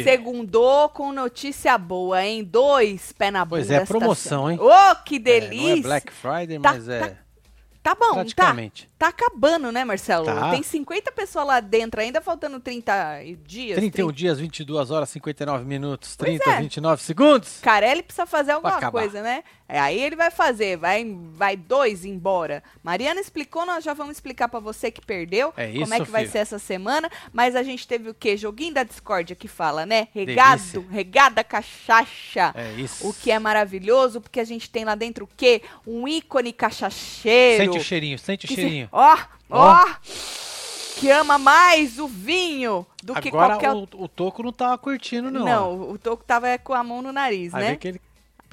É. Segundou com notícia boa, hein? Dois pé na bunda. Pois é, promoção, hein? Ô, que É, delícia! não é Black Friday, Tá- mas é Tá bom, tá? praticamente. Tá acabando, né, Marcelo? Tá. Tem 50 pessoas lá dentro ainda, faltando 30 dias. 31 30. dias, 22 horas, 59 minutos, Pois 30, é. 29 segundos. Carelli precisa fazer alguma coisa, né? É, aí ele vai fazer, vai, vai dois embora. Mariana explicou, nós já vamos explicar pra você que perdeu, É como isso, é que vai filho. ser essa semana. Mas a gente teve o quê? Joguinho da discórdia que fala, né? Regado, Delícia. regada cachaça. É isso. O que é maravilhoso, porque a gente tem lá dentro o quê? Um ícone cachaceiro. Sente o cheirinho, sente o que cheirinho. Ó, ó, que ama mais o vinho do que Agora qualquer o, o Toco não tava curtindo, não. Não, o Toco tava com a mão no nariz, Aí né? que ele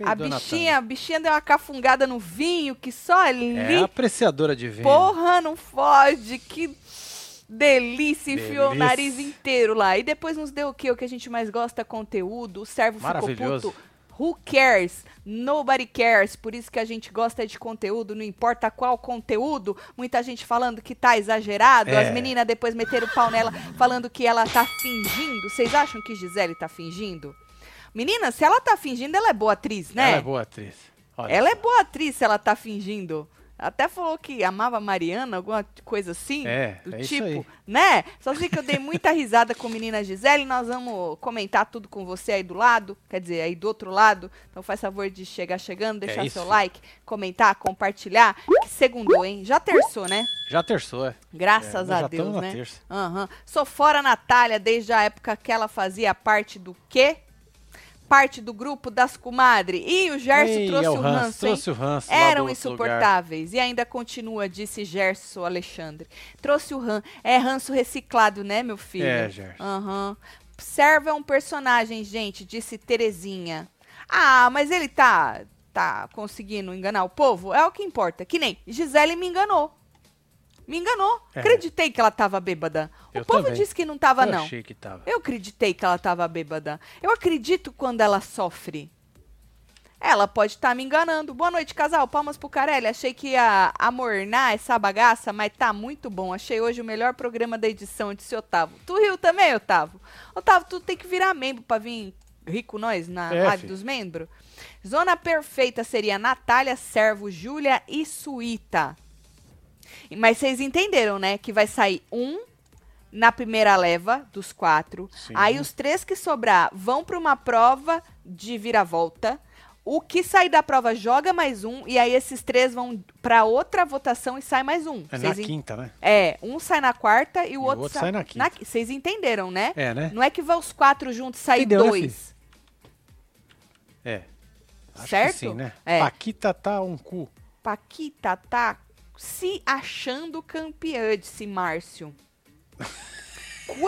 A bichinha, a bichinha deu uma cafungada no vinho, que só ali. tanga. É apreciadora de vinho. Porra, não fode. Que delícia, enfiou o Delícia. nariz inteiro lá. E depois nos deu o quê? O que a gente mais gosta? Conteúdo. O servo ficou puto. Who cares? Nobody cares. Por isso que a gente gosta de conteúdo, não importa qual conteúdo. Muita gente falando que tá exagerado. É. As meninas depois meteram o pau nela, falando que ela tá fingindo. Vocês acham que Gisele tá fingindo? Menina, se ela tá fingindo, ela é boa atriz, né? Ela é boa atriz. Olha Ela é só. boa atriz se ela tá fingindo. Até falou que amava a Mariana, alguma coisa assim. É, do é tipo, né? Só sei que eu dei muita risada com a menina Gisele. Nós vamos comentar tudo com você aí do lado, quer dizer, aí do outro lado. Então faz favor de chegar chegando, deixar É seu like, comentar, compartilhar. Que segundou, hein? Já terçou, né? Já terçou, é. Graças É, a já Deus, né? terça. Aham. Sou fora Natália desde a época que ela fazia parte do quê? Parte do grupo das comadre. E o Gerson Ei, trouxe é o ranço, hein? trouxe o ranço Eram outro lugar. insuportáveis. E ainda continua, disse Gerson Alexandre. Trouxe o ranço. É ranço reciclado, né, meu filho? É, Gerson. Aham. Serve é um personagem, gente, disse Terezinha. Ah, mas ele tá, tá conseguindo enganar o povo? É o que importa. Que nem Gisele me enganou. Me enganou. É. Acreditei que ela tava bêbada. O Eu povo também. disse que não tava, Eu não. achei que tava. Eu acreditei que ela tava bêbada. Eu acredito quando ela sofre. Ela pode estar me enganando. Boa noite, casal. Palmas pro Carelli. Achei que ia amornar essa bagaça, mas tá muito bom. Achei hoje o melhor programa da edição, disse Otávio. Tu riu também, Otávio? Otávio, tu tem que virar membro pra vir rico nós na É, Rádio dos Membros. Zona perfeita seria Natália, Servo, Júlia e Suíta. E- Mas vocês entenderam, né? Que vai sair um na primeira leva dos quatro. Sim. Aí os três que sobrar vão para uma prova de vira-volta. O que sair da prova joga mais um. E aí esses três vão para outra votação e sai mais um. É na Vocês en- quinta, né? É, um sai na quarta e o o outro, outro sai na quinta. qui- Vocês entenderam, né? É, né? Não é que vão os quatro juntos sair Entendeu, né, dois. É. Acho Certo? sim, né? É. Paquita tá um cu. Paquita tá se achando campeã, disse Márcio.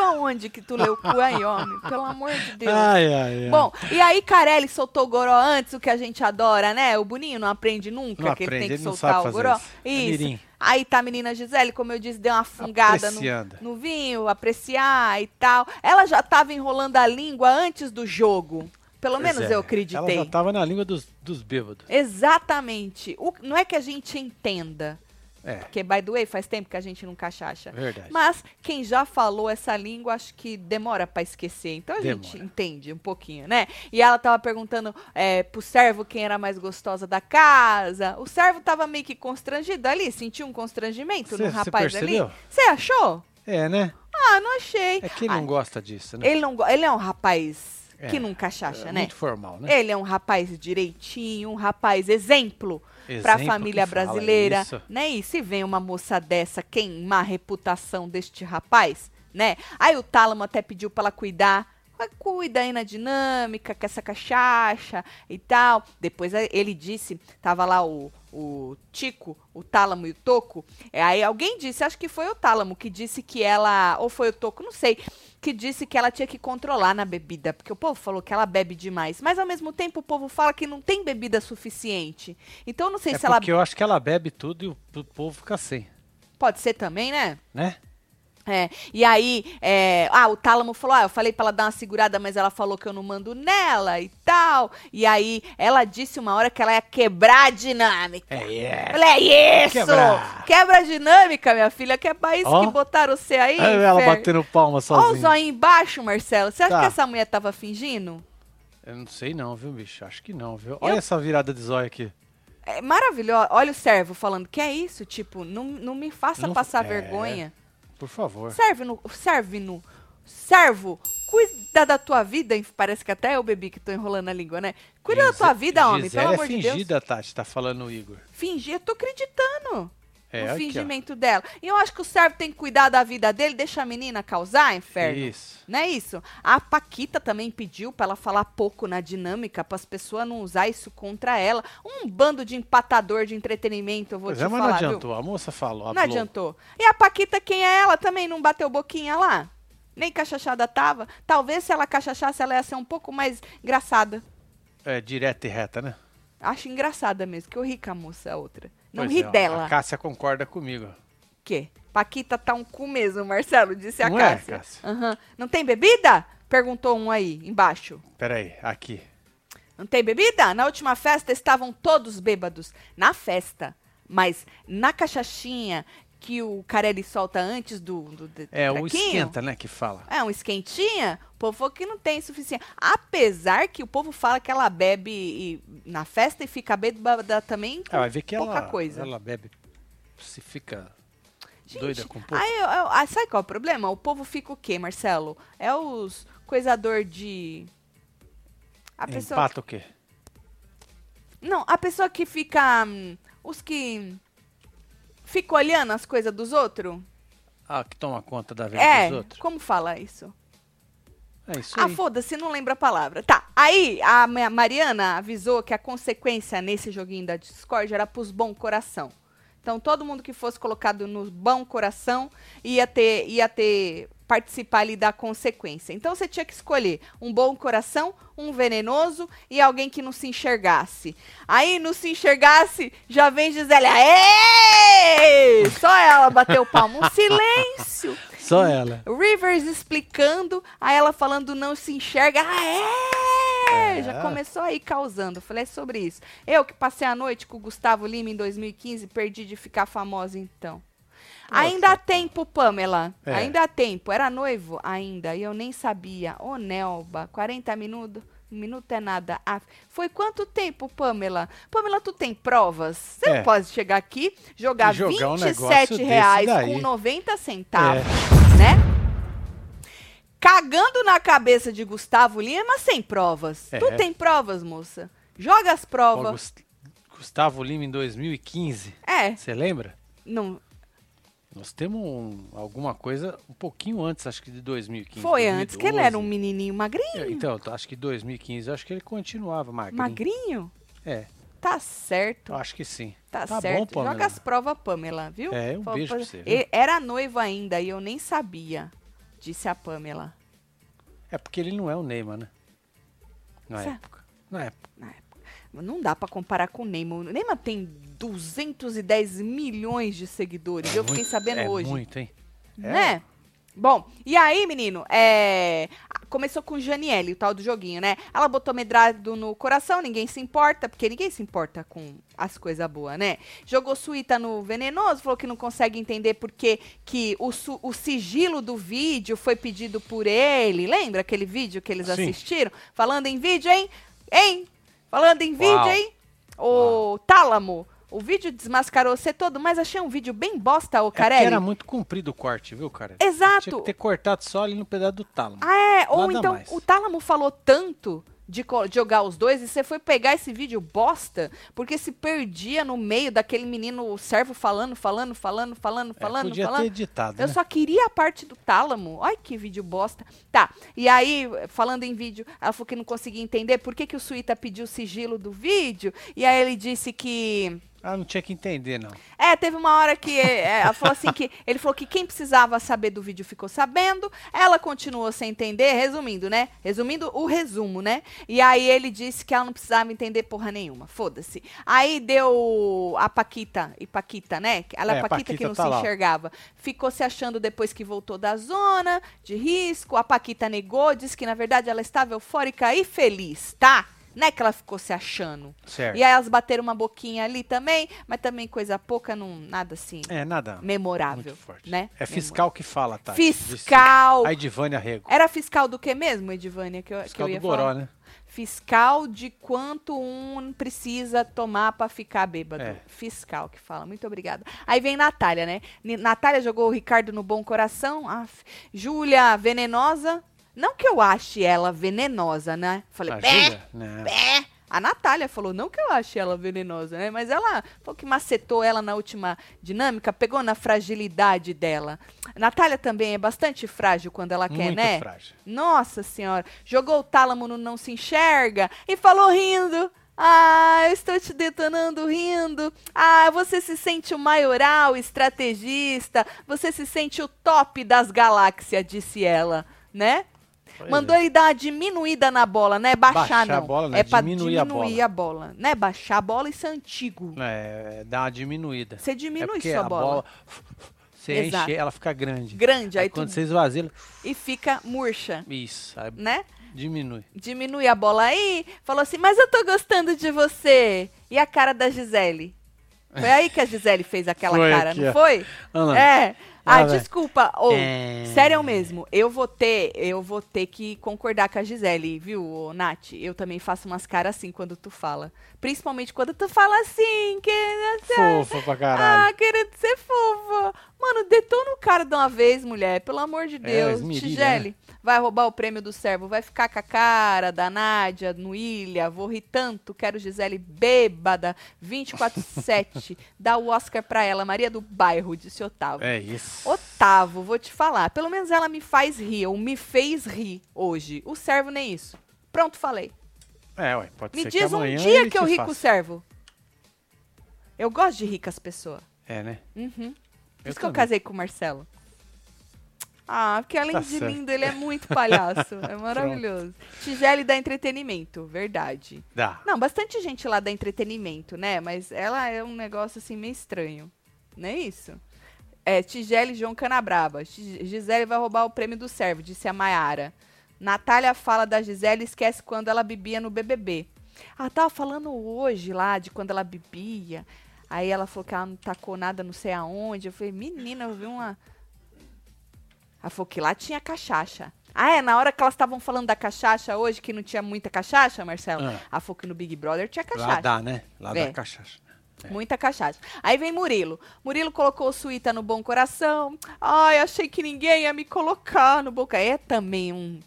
aonde que tu leu cu aí, homem? Pelo amor de Deus. Ai, ai, ai. Bom, e aí Carelli soltou o goró antes, o que a gente adora, né? O Boninho não aprende nunca Não que ele aprende, tem que ele soltar o goró. isso. É Isso. aí tá a menina Gisele, como eu disse, deu uma fungada no, no vinho, apreciar e tal. Ela já tava enrolando a língua antes do jogo. Pelo Pois menos é, eu acreditei. Ela já tava na língua dos, dos bêbados. Exatamente. O- não é que a gente entenda. É, Porque, by the way, faz tempo que a gente não cachacha. verdade. Mas quem já falou essa língua, acho que demora pra esquecer. Então a gente Demora. entende um pouquinho, né? E ela tava perguntando é, pro servo quem era mais gostosa da casa. O servo tava meio que constrangido ali, sentiu um constrangimento Cê- no cê rapaz ali. Você achou? É, né? Ah, não achei. É que ele Ah, não gosta disso, né? ele não ele é um rapaz É, que não cachacha, É né? Muito formal, né? Ele é um rapaz direitinho, um rapaz exemplo para a família brasileira, isso. né? E se vem uma moça dessa queimar a reputação deste rapaz, né? Aí o Tálamo até pediu para ela cuidar. Mas Cuida aí na dinâmica, com essa cachaça e tal. Depois eh, ele disse, tava lá o, o Tico, o Tálamo e o Toco. É, aí alguém disse, acho que foi o Tálamo, que disse que ela, ou foi o Toco, não sei, que disse que ela tinha que controlar na bebida, porque o povo falou que ela bebe demais, mas ao mesmo tempo o povo fala que não tem bebida suficiente. Então eu não sei É se ela porque eu acho que ela bebe tudo e o povo fica sem, pode ser também, né? né? É, e aí, é, ah, o Tálamo falou, ah, eu falei pra ela dar uma segurada, mas ela falou que eu não mando nela e tal. E aí, ela disse uma hora que ela ia quebrar a dinâmica. É, é. Falei, é isso! Quebrar. Quebra a dinâmica, minha filha, que é pra isso Ó. que botaram você aí, Olha ela Fer. batendo palma Ó o sozinha. zóio embaixo, Marcelo. Você acha Tá. que essa mulher tava fingindo? Eu não sei não, viu, bicho? Acho que não, viu? Olha essa virada de zóio aqui. É maravilhoso. Olha o servo falando, que é isso? Tipo, não, não me faça Não- passar é. vergonha. Por favor. Serve no. Serve no. Servo, cuida da tua vida. Parece que até eu bebi que tô enrolando a língua, né? Cuida da tua vida, homem, Gisele pelo é amor de Deus. fingida, Tati, tá falando o Igor. Fingir, eu tô acreditando É, aqui, ó. fingimento dela. E eu acho que o servo tem que cuidar da vida dele, deixa a menina causar, inferno. Isso. Não é isso? A Paquita também pediu pra ela falar pouco na dinâmica, para as pessoas não usar isso contra ela. Um bando de empatador de entretenimento, eu vou Pois te é, mas falar, não viu? adiantou. A moça falou. Não adiantou. E a Paquita, quem é ela? Também não bateu boquinha lá? Nem cachachada tava? Talvez se ela cachachasse, ela ia ser um pouco mais engraçada. É, direta e reta, né? Acho engraçada mesmo, que eu ri com a moça, a outra. Não ri é, dela. A Cássia concorda comigo. quê? Paquita tá um cu mesmo, Marcelo, disse a Não é, Cássia. Cássia? Aham. Não tem bebida? Perguntou um aí, embaixo. Peraí, aqui. Não tem bebida? Na última festa estavam todos bêbados. Na festa. Mas na cachachinha que o Carelli solta antes do, do, do É, trequinho, esquenta, né, que fala. É, um esquentinha, o povo falou que não tem suficiente. Apesar que o povo fala que ela bebe e- na festa e fica bêbada também com Ah, vai ver que pouca ela, coisa. ela bebe, se fica Gente, doida com pouco. Aí, eu- eu- ah, sabe qual é o problema? O povo fica o quê, Marcelo? É os coisador de... A pessoa... Empata o quê? Não, a pessoa que fica... hum, os que... Fica olhando as coisas dos outros? Ah, que toma conta da vida É, dos outros. como fala isso? É isso Ah, foda-se, não lembro a palavra. Tá, aí a Ma- Mariana avisou que a consequência nesse joguinho da Discord era pros bom coração. Então todo mundo que fosse colocado no bom coração ia ter, ia ter participar ali da consequência. Então você tinha que escolher um bom coração, um venenoso e alguém que não se enxergasse. Aí não se enxergasse, já vem Gisele. Aê! Só ela bateu o palmo. Um silêncio. Só ela. Rivers explicando, aí ela falando não se enxerga. É! É. Já começou aí causando. Falei é sobre isso. Eu que passei a noite com o Gustavo Lima em 2015, perdi de ficar famosa então. Ainda há tempo, Pamela. É. Ainda há tempo. Era noivo ainda e eu nem sabia. Ô, Nelba, 40 minutos. Um minuto é nada. Ah, foi quanto tempo, Pamela? Pamela, tu tem provas? Você É. pode chegar aqui, jogar, E jogar um 27 negócio reais com daí. 90 centavos, É. né? Cagando na cabeça de Gustavo Lima sem provas. É. Tu tem provas, moça? Joga as provas. Gus- Gustavo Lima em 2015. É, Você lembra? não, Nós temos um- alguma coisa um pouquinho antes, acho que de 2015. foi antes que ele era um 2012. menininho magrinho. Então, eu acho que 2015, eu acho que ele continuava magrinho. Magrinho? É, Tá certo. acho que sim. Tá, Tá certo. bom, Pamela. Joga as provas, Pamela, viu? É, um Fa- beijo pra você, viu? Era noivo ainda e eu nem sabia, disse a Pamela. É porque ele não é o Neymar, né? Na época. Na época. Não dá pra comparar com o Neymar. O Neymar tem 210 milhões de seguidores. eu fiquei muito- sabendo é hoje. muito, hein? É. Né? Bom, e aí, menino, é... começou com Janiele, o tal do joguinho, né? Ela botou medrado no coração, ninguém se importa, porque ninguém se importa com as coisas boas, né? Jogou suíta no venenoso, falou que não consegue entender porque que o, o sigilo do vídeo foi pedido por ele. Lembra aquele vídeo que eles Sim. assistiram? Falando em vídeo, hein? Hein? Falando em vídeo, Uau. hein? O Tálamo. O vídeo desmascarou você todo, mas achei um vídeo bem bosta, ô É Carelli. era muito comprido o corte, viu, cara? Exato. Tinha que ter cortado só ali no pedaço do tálamo. Ah, é? Ou Nada então mais. o Tálamo falou tanto de, jogar os dois e você foi pegar esse vídeo bosta porque se perdia no meio daquele menino servo falando, falando, falando, falando, É, falando, podia falando. ter editado, Eu né? só queria a parte do tálamo. Ai, que vídeo bosta. Tá, e aí, falando em vídeo, ela falou que não conseguia entender por que, que o Suíta pediu o sigilo do vídeo. E aí ele disse que. Ah, não tinha que entender, não. É, teve uma hora que é, ela falou assim que ele falou que quem precisava saber do vídeo ficou sabendo. Ela continuou sem entender, resumindo, né? Resumindo o resumo, né? E aí ele disse que ela não precisava entender porra nenhuma. Foda-se. Aí deu a Paquita e Paquita, né? Ela é, É, Paquita, Paquita que não tá se lá. enxergava. Ficou se achando depois que voltou da zona de risco. A Paquita negou, disse que na verdade ela estava eufórica e feliz, tá? Não é que ela ficou se achando. Certo. E aí elas bateram uma boquinha ali também, mas também coisa pouca, não, nada assim É, nada. memorável, Muito forte. né? É fiscal que fala, tá? Fiscal. A Edivânia Rego. Era fiscal do que mesmo, Edivânia, que eu, que Fiscal eu ia do Goró, falar? né? Fiscal de quanto um precisa tomar pra ficar bêbado. É. Fiscal que fala. Muito obrigada. Aí vem Natália, né? Natália jogou o Ricardo no bom coração. Júlia, venenosa. Não que eu ache ela venenosa, né? Falei, A "Bé, Júlia? Não. Bé. A Natália falou, não que eu ache ela venenosa, né? Mas ela falou que macetou ela na última dinâmica, pegou na fragilidade dela. A Natália também é bastante frágil quando ela quer, Muito né? frágil. Nossa senhora. Jogou o tálamo no não se enxerga e falou rindo. Ah, eu estou te detonando rindo. Ah, você se sente o maioral, estrategista. Você se sente o top das galáxias, disse ela, né? Mandou é. ele dar uma diminuída na bola, né? Baixar, Baixar não. a bola, né? É pra Diminuir a diminuir a bola. Né? Baixar a bola e ser antigo. É, dá uma diminuída. Você é diminui porque sua a bola. Você Exato. enche, ela fica grande. Grande, aí, Aí quando tu... você esvazia, e fica murcha, isso, aí né? diminui. Diminui a bola aí, falou assim, mas eu tô gostando de você. E a cara da Gisele? Foi aí que a Gisele fez aquela Foi cara, aqui, não ó. foi? É. Ah, Ah, desculpa. Ô, É. Sério mesmo, eu vou ter, eu vou ter que concordar com a Gisele, viu, Nath? Eu também faço umas caras assim quando tu fala. Principalmente quando tu fala assim, que Fofa pra caralho. ah, querendo ser fofa. Mano, detona o cara de uma vez, mulher. Pelo amor de Deus. esmirilha, Tigele, vai roubar o prêmio do servo. Vai ficar com a cara da Nádia no Ilha. Vou rir tanto. Quero Gisele bêbada. 24-7. Dá o Oscar pra ela. Maria do Bairro, disse Otávio. É isso. Otávio, vou te falar. Pelo menos ela me faz rir. Ou me fez rir hoje. O servo nem isso. Pronto, falei. É, ué, pode Me ser diz que um dia que eu ri com o servo. Eu gosto de rir com as pessoas. É, né? Uhum. Por Eu isso que eu também. casei com o Marcelo. Ah, porque além Tá de certo. lindo, ele é muito palhaço. É maravilhoso. Tigele dá entretenimento, verdade. Dá. Não, bastante gente lá dá entretenimento, né? Mas ela é um negócio assim meio estranho. Não é isso? É, Tigele e João Canabraba. Gi- Gisele vai roubar o prêmio do servo, disse a Maiara. Natália fala da Gisele e esquece quando ela bebia no BBB. Ela tava falando hoje lá de quando ela bebia. Aí ela falou que ela não tacou nada não sei aonde. Eu falei, menina, eu vi uma. Que lá tinha cachaça. Ah, é? Na hora que elas estavam falando da cachaça hoje, que não tinha muita cachaça, Marcelo? Ah. Ela falou que no Big Brother tinha Lá cachaça. dá, né? Lá É. dá cachaça. É. Muita cachaça. Aí vem Murilo. Murilo colocou o Suíta no bom coração. Ai, achei que ninguém ia me colocar no coração. É também um,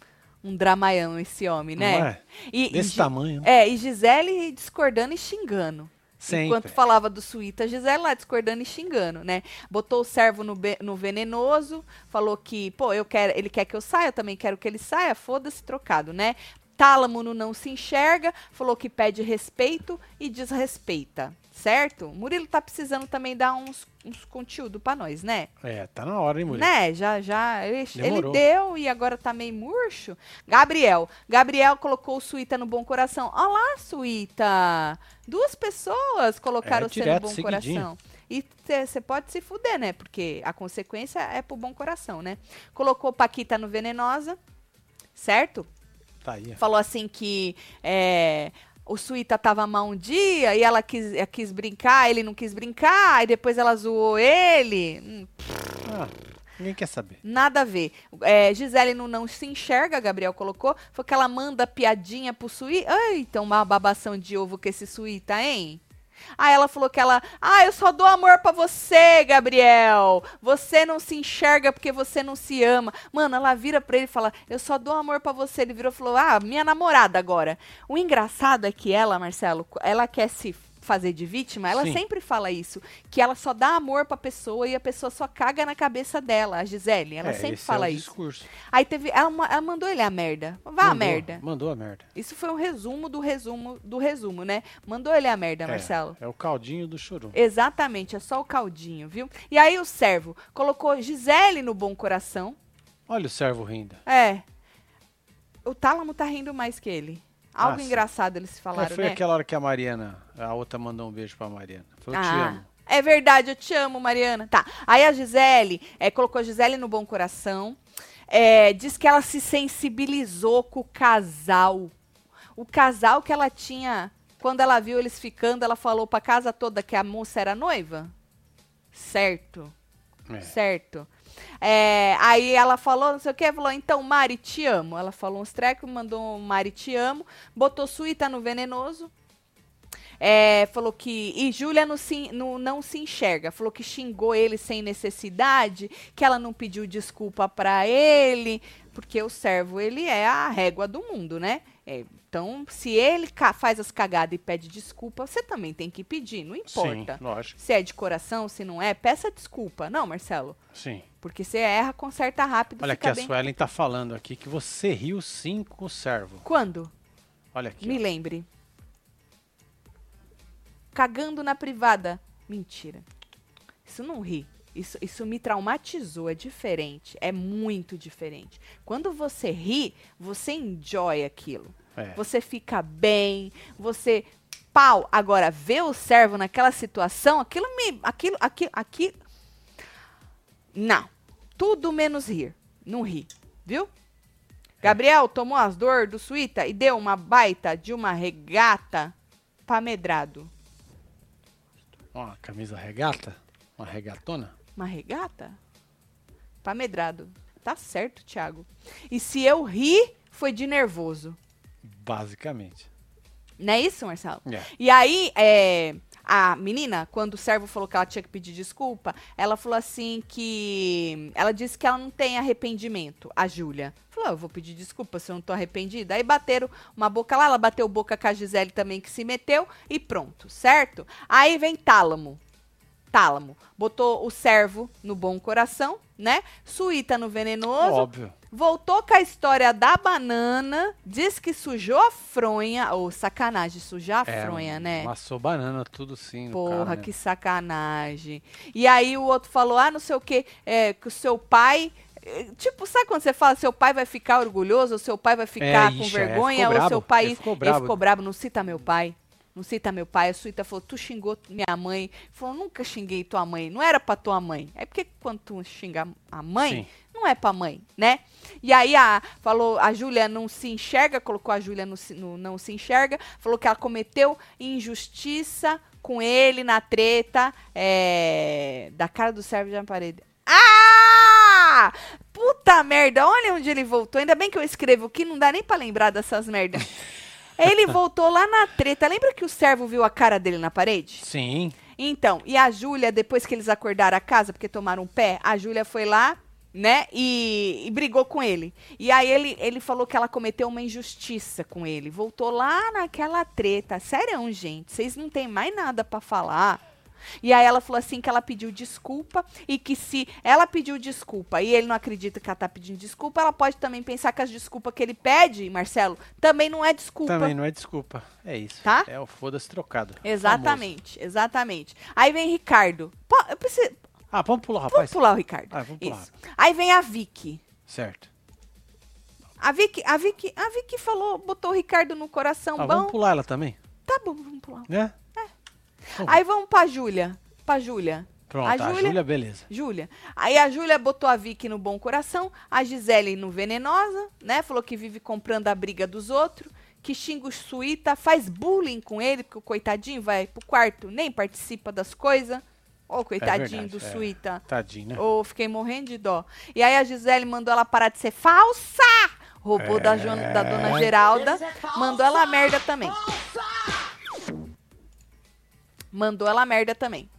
um dramaião esse homem, né? Não é? E, Desse e tamanho. É, e Gisele discordando e xingando. Sempre. Enquanto falava do Suíta, Gisele lá discordando e xingando, né? Botou o servo no, no venenoso, falou que, pô, eu quero, ele quer que eu saia, eu também quero que ele saia, foda-se trocado, né? Tálamo no não se enxerga, falou que pede respeito e desrespeita, certo? Murilo tá precisando também dar uns, uns conteúdo pra nós, né? É, tá na hora, hein, Murilo? Né? Já, já. Ele, ele deu e agora tá meio murcho. Gabriel. Gabriel colocou o Suíta no bom coração. Olá, Suíta. Duas pessoas colocaram É, você no direto, bom seguidinho. coração. E você pode se fuder, né? Porque a consequência é pro bom coração, né? Colocou Paquita no venenosa, certo? Tá aí. Falou assim que é, o Suíta tava mal um dia e ela quis, ela quis brincar, ele não quis brincar, e depois ela zoou ele. Hum, Ah, ninguém quer saber. Nada a ver. É, Gisele não, não se enxerga, Gabriel colocou. Foi que ela manda piadinha pro Suíta. Eita, uma babação de ovo que esse Suíta, hein? Aí ela falou que ela. Ah, eu só dou amor pra você, Gabriel. Você não se enxerga porque você não se ama. Mano, ela vira pra ele e fala: Eu só dou amor pra você. Ele virou e falou: Ah, minha namorada agora. O engraçado é que ela, Marcelo, ela quer se fazer de vítima, ela Sim. sempre fala isso. Que ela só dá amor pra pessoa e a pessoa só caga na cabeça dela, a Gisele. Ela É, sempre esse fala é isso. discurso. Aí teve. Ela, ela mandou ele a merda. Vá a Mandou, merda. Mandou a merda. Isso foi um resumo do resumo do resumo, né? Mandou ele a merda, Marcelo. É, é o caldinho do churum. Exatamente, é só o caldinho, viu? E aí o servo colocou Gisele no bom coração. Olha o servo rindo. É. O Tálamo tá rindo mais que ele. Algo Ah, engraçado eles É, falaram, foi né? aquela hora que a Mariana, a outra mandou um beijo pra Mariana. Foi, eu te Ah, amo. É verdade, eu te amo, Mariana. Tá. Aí a Gisele é, colocou a Gisele no bom coração. É, diz que ela se sensibilizou com o casal. O casal que ela tinha. Quando ela viu eles ficando, ela falou pra casa toda que a moça era noiva? Certo. É. Certo. É, aí ela falou, não sei o que, falou, então, Mari, te amo. Ela falou uns trecos, mandou Mari, te amo. Botou suíta no venenoso. É, falou que. E Júlia não se, não, se enxerga. Falou que xingou ele sem necessidade, que ela não pediu desculpa pra ele, porque o servo, ele é a régua do mundo, né? É, então, se ele faz as cagadas e pede desculpa, você também tem que pedir, não importa. Sim, lógico. Se é de coração, se não é, peça desculpa. Não, Marcelo. Sim. Porque você erra, conserta rápido, Olha aqui, a bem. Suelen tá falando aqui que você riu sim com o servo. Quando? Olha aqui. Me ó. lembre. Cagando na privada. Mentira. Isso não ri. Isso, isso me traumatizou. É diferente. É muito diferente. Quando você ri, você enjoy aquilo. É. Você fica bem. Você. Pau. Agora, ver o servo naquela situação, aquilo me. Aquilo. Aquilo. aquilo não. Tudo menos rir. Não ri. Viu? Gabriel tomou as dor do suíta e deu uma baita de uma regata pra medrado. Uma camisa regata? Uma regatona? Uma regata? Pra medrado. Tá certo, Thiago. E se eu ri, foi de nervoso. Basicamente. Não é isso, Marcelo? É. E aí, é, a menina, quando o servo falou que ela tinha que pedir desculpa, ela falou assim que. Ela disse que ela não tem arrependimento, a Júlia. Falou, "Ah, eu vou pedir desculpa se eu não tô arrependida. Aí bateram uma boca lá, ela bateu boca com a Gisele também, que se meteu, e pronto, certo? Aí vem Tálamo. Tálamo. Botou o servo no bom coração, né? Suíta no venenoso. Óbvio. Voltou com a história da banana, diz que sujou a fronha. Ô, sacanagem, sujar a É, fronha, né? Amassou banana, tudo sim. Porra, cara, né? que sacanagem. E aí o outro falou, ah, não sei o quê, é, que o seu pai... é, Tipo, sabe quando você fala, seu pai vai ficar orgulhoso, ou seu pai vai ficar com ixi, é, vergonha, ou seu pai... ele ficou brabo. Ele ficou brabo, não cita meu pai. Não cita meu pai. A Suíta falou, tu xingou minha mãe. Falou, nunca xinguei tua mãe. Não era pra tua mãe. É porque quando tu xinga a mãe, Sim. não é pra mãe, né? E aí a, falou, a Júlia não se enxerga, colocou a Júlia no, no não se enxerga, falou que ela cometeu injustiça com ele na treta é, da cara do servo na parede. Ah! Puta merda, olha onde ele voltou. Ainda bem que eu escrevo aqui, não dá nem pra lembrar dessas merdas. Ele voltou lá na treta. Lembra que o servo viu a cara dele na parede? Sim. Então, e a Júlia, depois que eles acordaram a casa, porque tomaram um pé, a Júlia foi lá, né, e, e brigou com ele. E aí ele, ele falou que ela cometeu uma injustiça com ele. Voltou lá naquela treta. Sério, gente, vocês não têm mais nada pra falar. E aí ela falou assim que ela pediu desculpa e que se ela pediu desculpa e ele não acredita que ela tá pedindo desculpa, ela pode também pensar que as desculpas que ele pede, Marcelo, também não é desculpa. Também não é desculpa. É isso. Tá? É o foda-se trocado. Exatamente, exatamente. Aí vem Ricardo. Eu preciso, Famoso. Ah, vamos pular, Vamos rapaz. pular o Ricardo. Ah, vamos pular. Isso. Aí vem a Vicky. Certo. A Vicky, a Vicky, a Vicky falou, botou o Ricardo no coração Ah, bom. vamos pular ela também, Tá bom, vamos pular. né? Aí vamos pra Júlia. Pra Júlia. Pronto, a a Júlia- Júlia, beleza. Júlia. Aí a Júlia botou a Vicky no bom coração, a Gisele no venenosa, né? Falou que vive comprando a briga dos outros, que xinga o Suíta, faz bullying com ele, porque o coitadinho vai pro quarto, nem participa das coisas. Ô, coitadinho verdade, do é. Suíta. Tadinho, né? Ô, fiquei morrendo de dó. E aí a Gisele mandou ela parar de ser falsa. Roubou da, Jo- da dona É. Geralda. Mandou ela a merda também. Mandou ela a merda também.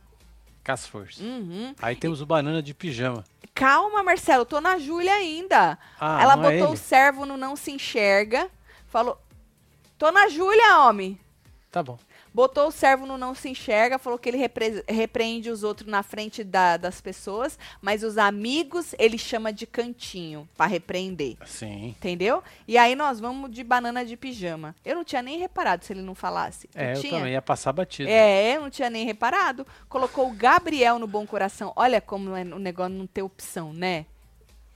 As forças. Uhum. Aí temos o banana de pijama. Calma, Marcelo, tô na Júlia ainda. Ah, ela é botou o ele? servo no não se enxerga. Falou. Tô na Júlia, homem. Tá bom. Botou o servo no não se enxerga, falou que ele repre- repreende os outros na frente da- das pessoas, mas os amigos ele chama de cantinho pra repreender. Sim. Entendeu? E aí nós vamos de banana de pijama. Eu não tinha nem reparado se ele não falasse. Tu É, eu tinha? também ia passar batido. É, eu não tinha nem reparado. Colocou o Gabriel no bom coração. Olha como é o negócio não ter opção, né?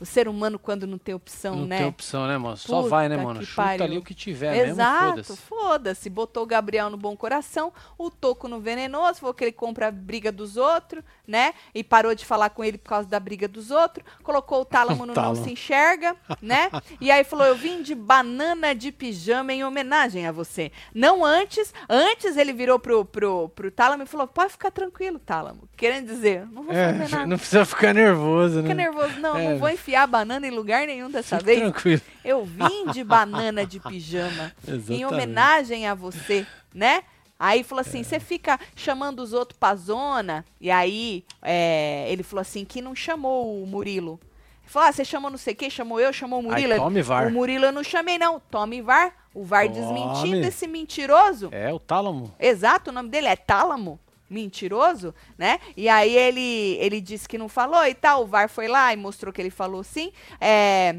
O ser humano, quando não tem opção, não né? tem opção, né, mano? Só Puta vai, né, mano? Chuta pariu. ali o que tiver Exato, mesmo, foda-se. foda-se. Botou o Gabriel no bom coração, o Toco no venenoso, falou que ele compra a briga dos outros, né? E parou de falar com ele por causa da briga dos outros. Colocou o Tálamo no não Tálamo. se enxerga, né? E aí falou: Eu vim de banana de pijama em homenagem a você. Não antes, antes ele virou pro, pro, pro Tálamo e falou: Pode ficar tranquilo, Tálamo. Querendo dizer, não vou fazer É, nada. não precisa ficar nervoso, Fica né? nervoso, não, É. não vou enfiar banana em lugar nenhum dessa vez. tranquilo. Eu vim de banana de pijama em homenagem a você, né? Aí falou assim, É. você fica chamando os outros pra zona, e aí é, ele falou assim, que não chamou o Murilo. Ele falou, ah, você chamou não sei quem, chamou eu, chamou o Murilo. Aí, tome VAR. O Murilo eu não chamei não, tome VAR. O VAR Tome. desmentindo esse mentiroso. É, o tálamo. Exato, o nome dele é Tálamo. Mentiroso, né? E aí ele, ele disse que não falou e tal. O VAR foi lá e mostrou que ele falou sim. É,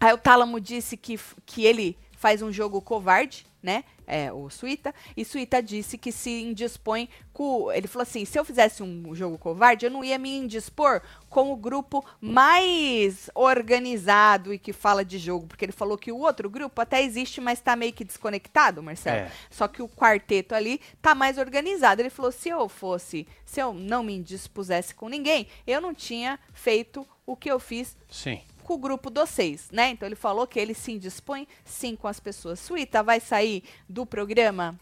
aí o Tálamo disse que, que ele faz um jogo covarde, né? É, o Suíta. E Suíta disse que se indispõe com. Ele falou assim: se eu fizesse um jogo covarde, eu não ia me indispor com o grupo mais organizado e que fala de jogo. Porque ele falou que o outro grupo até existe, mas tá meio que desconectado, Marcelo. É. Só que o quarteto ali tá mais organizado. Ele falou: se eu fosse, se eu não me indispusesse com ninguém, eu não tinha feito o que eu fiz Sim. Com o grupo dos seis, né? Então ele falou que ele se indispõe sim com as pessoas. Suíta vai sair do programa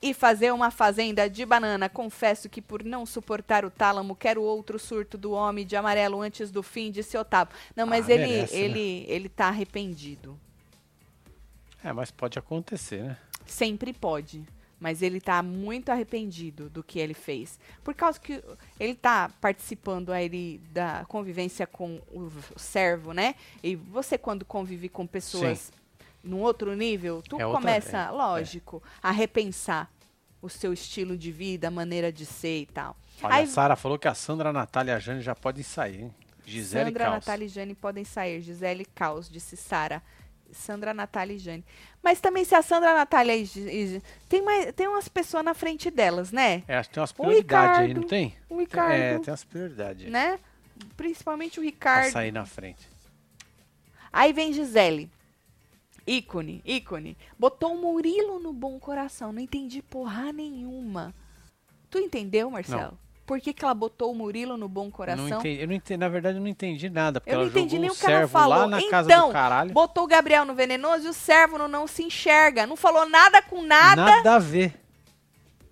e fazer uma fazenda de banana. Confesso que por não suportar o tálamo, quero outro surto do homem de amarelo antes do fim de seu Otávio. Não, mas Ah, ele, merece, né? ele, ele tá arrependido. É, mas pode acontecer, né? Sempre pode. Mas ele tá muito arrependido do que ele fez. Por causa que ele tá participando aí da convivência com o servo, né? E você, quando convive com pessoas num outro nível, tu É outra- começa, é, lógico, a repensar o seu estilo de vida, a maneira de ser e tal. Olha, Aí- a Sara falou que a Sandra, a Natália e a Jane já podem sair, hein? Gisele Sandra, Caos. Natália e Jane podem sair. Gisele Caos, disse Sara. Sandra, Natália e Jane. Mas também se a Sandra, a Natália e, e Gi- tem mais tem umas pessoas na frente delas, né? É, acho que tem umas prioridades aí, Ricardo. não tem? O Ricardo, É, tem umas prioridades aí né? Principalmente o pra Ricardo. sair na frente. Aí vem Gisele. Ícone, ícone. Botou o Murilo no bom coração. Não entendi porra nenhuma. Tu entendeu, Marcelo? Por que, que ela botou o Murilo no bom coração? Não entendi, eu não entendi, na verdade, eu não entendi nada. Porque Eu não ela entendi nem o que ela falou. lá na casa Então, do caralho. Botou o Gabriel no venenoso e o servo no não se enxerga. Não falou nada com nada. Nada a ver.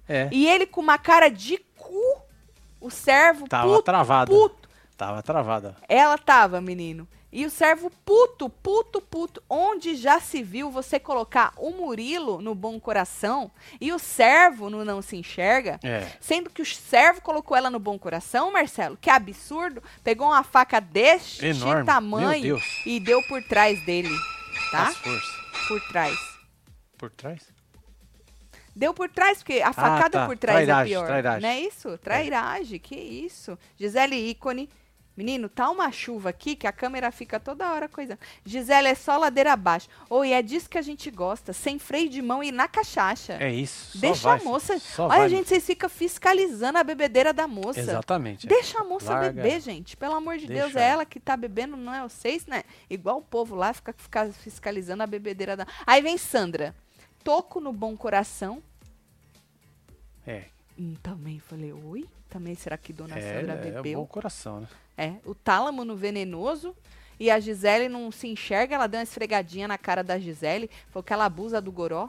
É, E ele com uma cara de cu. O servo tava puto, travada. puto. Tava travada. Ela tava, menino. E o servo puto, puto, puto. Onde já se viu você colocar o Murilo no bom coração e o servo no não se enxerga? É. Sendo que o servo colocou ela no bom coração, Marcelo. Que absurdo. Pegou uma faca deste Enorme. tamanho e deu por trás dele. Tá? Por trás. Por trás? Deu por trás, porque a facada tá. por trás Trairagem, é pior. trairagem. Não é isso? Trairagem, que isso. Gisele ícone. Menino, tá uma chuva aqui que a câmera fica toda hora coisando. Gisele é só ladeira abaixo. Oi, é disso que a gente gosta. Sem freio de mão e na cachaça. É isso. Deixa vai, a moça. Olha, vai. gente, vocês ficam fiscalizando a bebedeira da moça. Exatamente. é. Deixa a moça Larga. beber, gente. Pelo amor de Deixa Deus, é ela. ela que tá bebendo, não é vocês, né? Igual o povo lá fica, fica fiscalizando a bebedeira da. Aí vem Sandra. Toco no bom coração. É, Hum, também falei, oi? Também será que Dona é, Sandra é, bebeu? bom coração, né? É, o tálamo no venenoso. E a Gisele não se enxerga, ela deu uma esfregadinha na cara da Gisele. Falou que ela abusa do goró.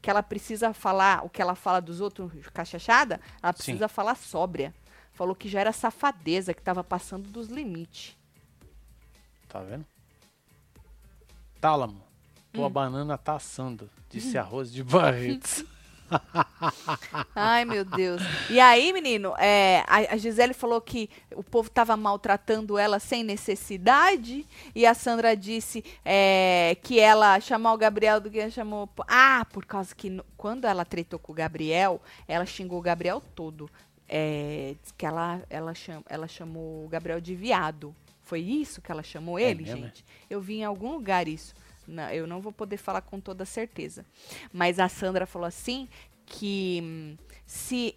Que ela precisa falar o que ela fala dos outros cachachada, ela precisa falar sóbria. Falou que já era safadeza, que tava passando dos limites. Tá vendo? Tálamo. Tua Hum. banana tá assando. Disse arroz de Barretos. Ai, meu Deus. E aí, menino, é, a, a Gisele falou que o povo tava maltratando ela sem necessidade. E a Sandra disse é, que ela chamou o Gabriel do que chamou. Ah, por causa que no- quando ela tretou com o Gabriel, ela xingou o Gabriel todo. É, que ela, ela, cham, ela chamou o Gabriel de viado. Foi isso que ela chamou ele, mesmo, é? gente? Eu vi em algum lugar isso. Não, eu não vou poder falar com toda certeza. Mas a Sandra falou assim que hum, se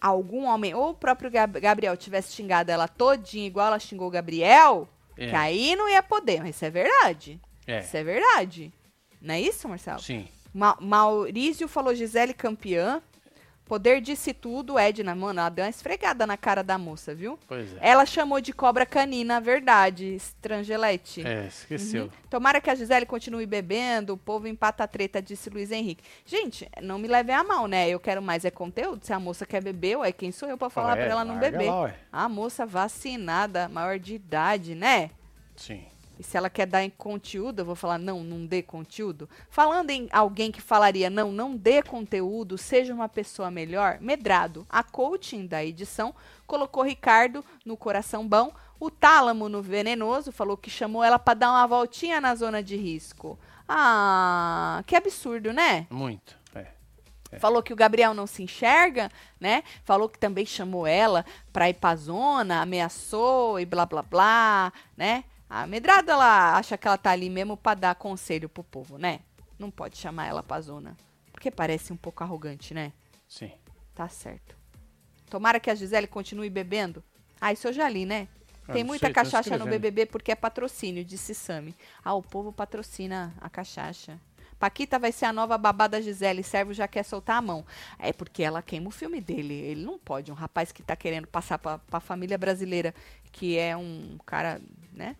algum homem, ou o próprio Gab- Gabriel tivesse xingado ela todinha, igual ela xingou o Gabriel, É. que aí não ia poder. Mas isso é verdade. É. Isso é verdade. Não é isso, Marcelo? Sim. Ma Maurício falou Gisele campeã. Poder disse tudo, Edna, mano, ela deu uma esfregada na cara da moça, viu? Pois é. Ela chamou de cobra canina, verdade, Estrangelete. É, esqueceu. Uhum. Tomara que a Gisele continue bebendo, o povo empata a treta, disse Luiz Henrique. Gente, não me levem a mal, né? Eu quero mais é conteúdo. Se a moça quer beber, ué, quem sou eu pra falar Ué, pra ela não beber? lá. A moça vacinada, maior de idade, né? Sim. E se ela quer dar em conteúdo, eu vou falar, não, não dê conteúdo. Falando em alguém que falaria, não, não dê conteúdo, seja uma pessoa melhor, medrado. A coaching da edição colocou Ricardo no coração bom, o tálamo no venenoso, falou que chamou ela para dar uma voltinha na zona de risco. Ah, que absurdo, né? Muito. É. Falou que o Gabriel não se enxerga, né? Falou que também chamou ela pra ir pra zona, ameaçou e blá blá blá, né? A medrada, ela acha que ela tá ali mesmo pra dar conselho pro povo, né? Não pode chamar ela pra zona. Porque parece um pouco arrogante, né? Sim. Tá certo. Tomara que a Gisele continue bebendo. Ah, isso eu já li, né? Ah, Tem muita sei, cachaça no. BBB porque é patrocínio, disse Sami. Ah, o povo patrocina a cachaça. Paquita vai ser a nova babá da Gisele. Servo já quer soltar a mão. É porque ela queima o filme dele. Ele não pode. Um rapaz que tá querendo passar pra, pra família brasileira, que é um cara, né?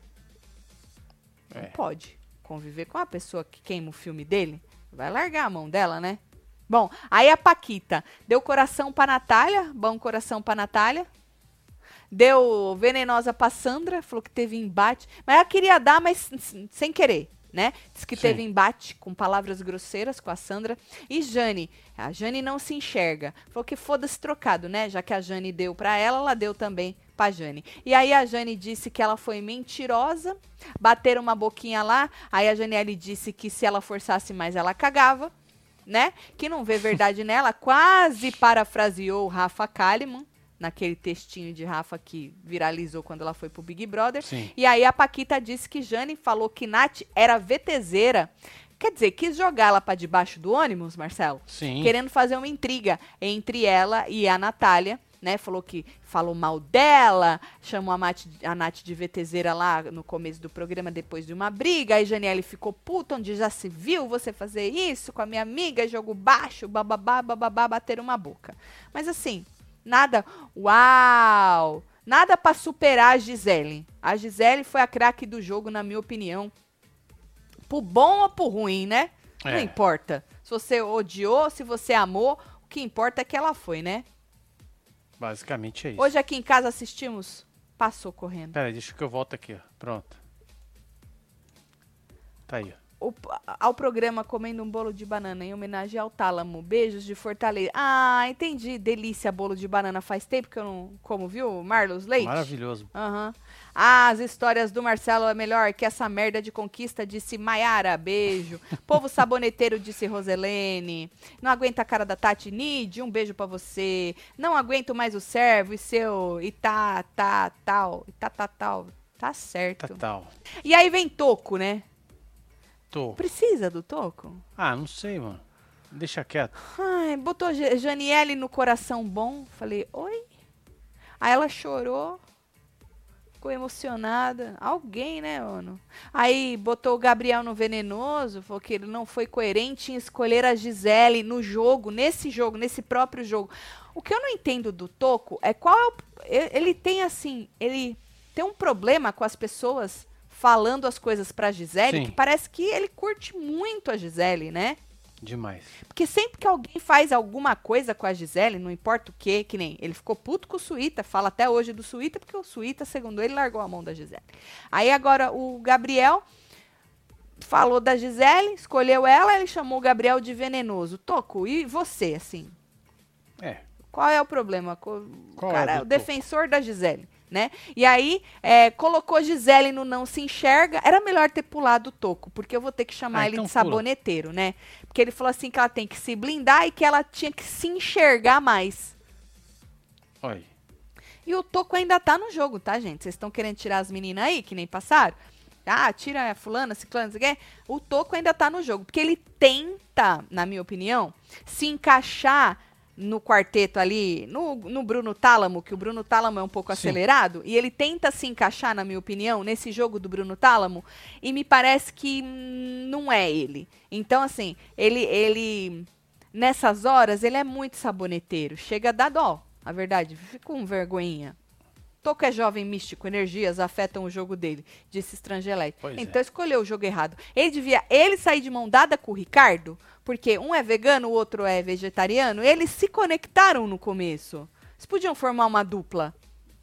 Não É. pode conviver com uma pessoa que queima o filme dele. Vai largar a mão dela, né? Bom, aí a Paquita deu coração pra Natália. Bom coração pra Natália. Deu venenosa pra Sandra. Falou que teve embate. Mas ela queria dar, mas sem querer, né? Diz que Sim. teve embate com palavras grosseiras com a Sandra. E Jane. A Jane não se enxerga. Falou que foda-se trocado, né? Já que a Jane deu pra ela, ela deu também pra Jane. E aí a Jane disse que ela foi mentirosa. Bateram uma boquinha lá. Aí a Janiele disse que se ela forçasse mais, ela cagava. Né? Que não vê verdade nela. Quase parafraseou o Rafa Kalimann. Naquele textinho de Rafa que viralizou quando ela foi pro Big Brother. Sim. E aí a Paquita disse que Jane falou que Nath era VTZera. Quer dizer, quis jogá-la pra debaixo do ônibus, Marcelo? Sim. Querendo fazer uma intriga entre ela e a Natália, né? Falou que falou mal dela, chamou a, Mate, a Nath de VTZera lá no começo do programa, depois de uma briga. Aí Janiele ficou puta, onde já se viu você fazer isso com a minha amiga, jogo baixo, bababá, bababá, bater uma boca. Mas assim, nada, uau! Nada pra superar a Gisele. A Gisele foi a craque do jogo, na minha opinião. Pro bom ou pro ruim, né? Não É. importa. Se você odiou, se você amou, o que importa é que ela foi, né? Basicamente é isso. Hoje aqui em casa assistimos. Passou correndo. Pera aí, deixa que eu volto aqui, ó. Pronto. Tá aí, ó. O- ao programa Comendo um Bolo de Banana em homenagem ao Tálamo. Beijos de Fortaleza. Ah, entendi. Delícia, bolo de banana. Faz tempo que eu não como, viu? Marlos Leite? Maravilhoso. Aham. Ah, as histórias do Marcelo é melhor que essa merda de conquista, disse Maiara. Beijo. Povo saboneteiro, disse Roselene. Não aguenta a cara da Tati Nid, um beijo pra você. Não aguento mais o servo e seu Itá, tá, tal. Itá, tá, tal. Tá certo. Tatal. E aí vem Toco, né? Tô. Precisa do Toco? Ah, não sei, mano. Deixa quieto. Ai, botou Ja- Janiele no coração bom. Falei, oi? Aí ela chorou. Ficou emocionada. Alguém, né, mano? Aí botou o Gabriel no venenoso. Falou que ele não foi coerente em escolher a Gisele no jogo, nesse jogo, nesse próprio jogo. O que eu não entendo do Toco é qual é o. Ele tem assim. Ele tem um problema com as pessoas falando as coisas pra Gisele, Sim. que parece que ele curte muito a Gisele, né? Demais. Porque sempre que alguém faz alguma coisa com a Gisele, não importa o que, que nem ele ficou puto com o Suíta, fala até hoje do Suíta, porque o Suíta, segundo ele, largou a mão da Gisele. Aí agora o Gabriel falou da Gisele, escolheu ela, ele chamou o Gabriel de venenoso. Toco, e você, assim? É. Qual é o problema? Qual o cara é é o defensor da Gisele, né? E aí, é, colocou Gisele no não se enxerga. Era melhor ter pulado o toco, porque eu vou ter que chamar Ah, ele então de pula. saboneteiro, né? Porque ele falou assim que ela tem que se blindar e que ela tinha que se enxergar mais. Olha. E o Toco ainda tá no jogo, tá, gente? Vocês estão querendo tirar as meninas aí, que nem passaram? Ah, tira a fulana, ciclana, não sei o quê. O Toco ainda tá no jogo. Porque ele tenta, na minha opinião, se encaixar no quarteto ali, no, no Bruno Tálamo, que o Bruno Tálamo é um pouco Sim. acelerado, e ele tenta se encaixar, na minha opinião, nesse jogo do Bruno Tálamo, e me parece que não é ele. Então, assim, ele, ele nessas horas, ele é muito saboneteiro. Chega a dar dó, a verdade. Fica com vergonhinha. Toco é jovem místico, energias afetam o jogo dele, disse Strangelete. Pois é. Então escolheu o jogo errado. Ele devia ele sair de mão dada com o Ricardo, porque um é vegano, o outro é vegetariano. Eles se conectaram no começo. Eles podiam formar uma dupla,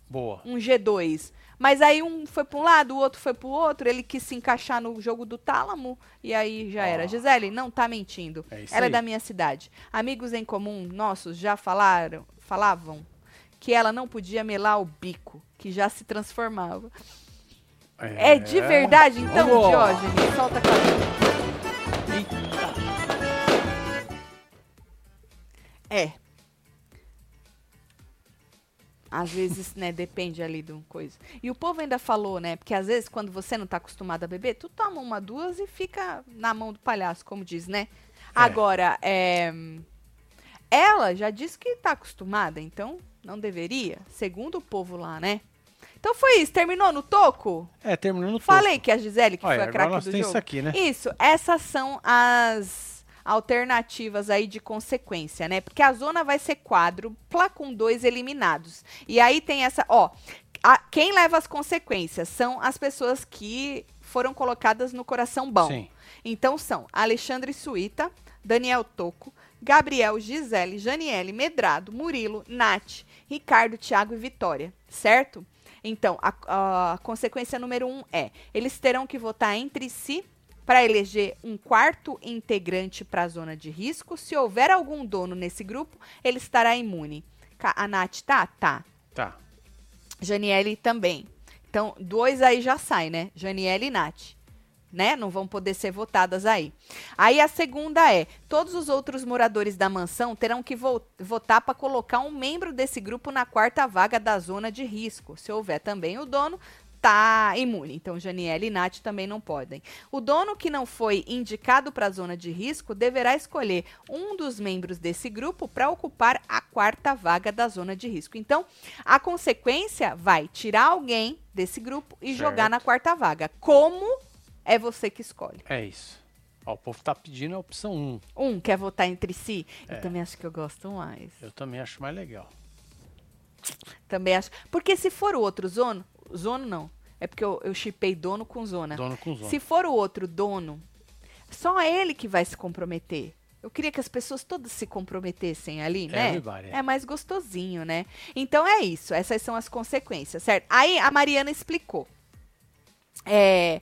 Boa. um G2. Mas aí um foi para um lado, o outro foi para o outro. Ele quis se encaixar no jogo do tálamo e aí já era. Ó. Gisele, não tá mentindo. É Ela é aí. da minha cidade. Amigos em comum nossos já falaram, falavam que ela não podia melar o bico, que já se transformava. É, de verdade, então. Diógenes? Solta a cabeça. É. Às vezes, né, depende ali de uma coisa. E o povo ainda falou, né, porque às vezes quando você não tá acostumado a beber, tu toma uma, duas e fica na mão do palhaço, como diz, né? Agora, é, ela já disse que tá acostumada, então não deveria, segundo o povo lá, né? Então foi isso, terminou no toco? É, terminando tudo. Falei que a Gisele, que Olha, foi a craque do jogo. isso aqui, né? Isso, essas são as alternativas aí de consequência, né? Porque a zona vai ser quádrupla com dois eliminados. E aí tem essa, ó, a- quem leva as consequências são as pessoas que foram colocadas no coração bom. Sim. Então são Alexandre Suíta, Daniel Toco, Gabriel, Gisele, Janiele, Medrado, Murilo, Nath, Ricardo, Thiago e Vitória, certo? Então, a, a consequência número um é: eles terão que votar entre si para eleger um quarto integrante para a zona de risco. Se houver algum dono nesse grupo, ele estará imune. A Nath tá? Tá. Tá. Janiele também. Então, dois aí já sai, né? Janiele e Nath. Né? Não vão poder ser votadas aí. Aí a segunda é: todos os outros moradores da mansão terão que vo- votar para colocar um membro desse grupo na quarta vaga da zona de risco. Se houver também o dono, tá imune. Então, Janiele e Nath também não podem. O dono que não foi indicado para a zona de risco deverá escolher um dos membros desse grupo para ocupar a quarta vaga da zona de risco. Então, a consequência vai tirar alguém desse grupo e jogar Certo. na quarta vaga. Como é você que escolhe? É isso. Ó, o povo tá pedindo a opção 1. Um quer votar entre si? É. Eu também acho que eu gosto mais. Eu também acho mais legal. Também acho. Porque se for o outro zono, zono não. É porque eu, chipei dono com zona. Dono com zona. Se for o outro dono, só ele que vai se comprometer. Eu queria que as pessoas todas se comprometessem ali, né? É. É mais gostosinho, né? Então é isso. Essas são as consequências, certo? Aí a Mariana explicou. É,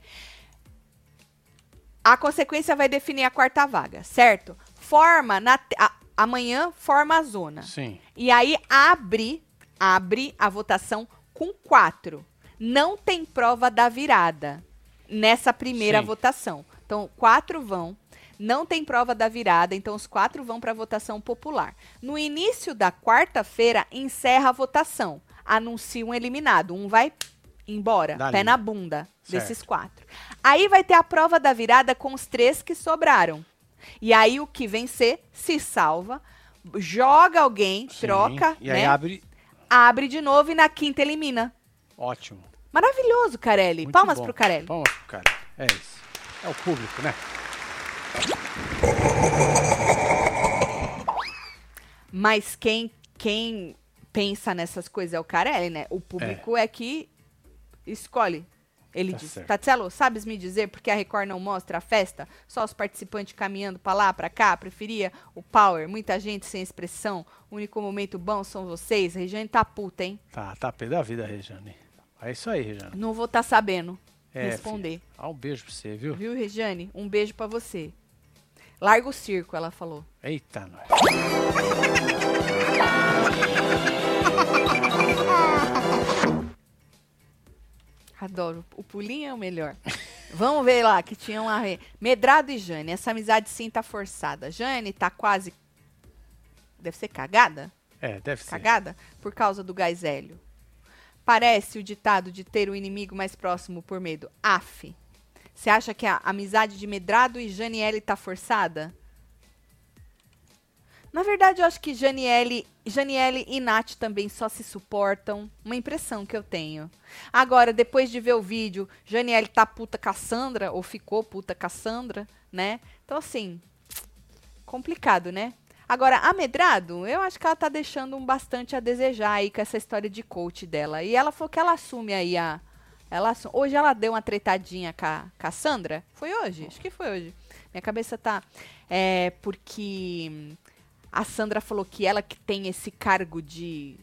a consequência vai definir a quarta vaga, certo? Forma na a- amanhã forma a zona. Sim. E aí abre, abre a votação com quatro. Não tem prova da virada nessa primeira Sim. votação. Então, quatro vão. Não tem prova da virada, então os quatro vão para a votação popular. No início da quarta-feira, encerra a votação. Anuncia um eliminado. Um vai embora, Dali. pé na bunda Certo. desses quatro. Aí vai ter a prova da virada com os três que sobraram. E aí o que vencer se salva, joga alguém, Sim. troca, E aí né? abre. abre de novo e na quinta elimina. Ótimo. Maravilhoso, Carelli. Muito Palmas bom. pro Carelli. Palmas pro cara. É isso. É o público, né? Mas quem, quem pensa nessas coisas é o Carelli, né? O público é, que escolhe. Ele Tá diz, certo. Tatielo, sabes me dizer por que a Record não mostra a festa? Só os participantes caminhando pra lá, pra cá? Preferia o Power, muita gente sem expressão. O único momento bom são vocês. Regiane tá puta, hein? Tá, tá pé da vida, Rejane. É isso aí, Rejane. Não vou tá sabendo. É, responder. filho. Ah, um beijo pra você, viu? Viu, Regiane? Um beijo pra você. Larga o circo, ela falou. Eita, nós. Adoro. O pulinho é o melhor. Vamos ver lá, que tinha uma... Medrado e Jane. Essa amizade sim tá forçada. Jane tá quase... Deve ser cagada? É, deve ser. Cagada? Por causa do gás hélio. Parece o ditado de ter o inimigo mais próximo por medo. Af. Você acha que a amizade de Medrado e Janiele tá forçada? Na verdade, eu acho que Janiele, Janiele e Nath também só se suportam. Uma impressão que eu tenho. Agora, depois de ver o vídeo, Janiele tá puta Cassandra, ou ficou puta Cassandra, né? Então, assim, complicado, né? Agora, a Medrado, eu acho que ela tá deixando um bastante a desejar aí com essa história de coach dela. E ela falou que ela assume aí a. Ela assu- hoje ela deu uma tretadinha com a, com a Sandra. Foi hoje? Acho que foi hoje. Minha cabeça tá. É porque a Sandra falou que ela que tem esse cargo de.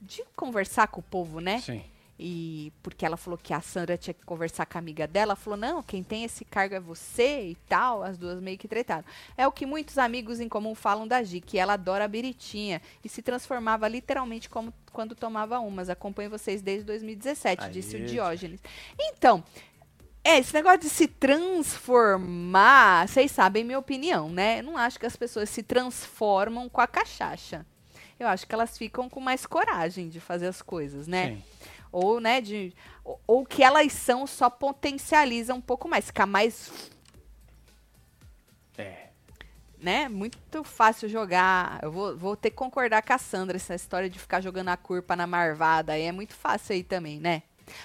de conversar com o povo, né? Sim. E porque ela falou que a Sandra tinha que conversar com a amiga dela, ela falou: "Não, quem tem esse cargo é você" e tal, as duas meio que tretaram. É o que muitos amigos em comum falam da Gi, que ela adora a biritinha e se transformava literalmente como quando tomava umas. Acompanho vocês desde 2017, Aí, disse o. Diógenes. Então, é, esse negócio de se transformar, vocês sabem minha opinião, né? Eu não acho que as pessoas se transformam com a cachaça. Eu acho que elas ficam com mais coragem de fazer as coisas, né? Sim. ou né de ou, ou que elas são só potencializa um pouco mais ficar mais É. né muito fácil jogar eu vou, vou ter que concordar com a Sandra essa história de ficar jogando a curpa na marvada aí é muito fácil aí também né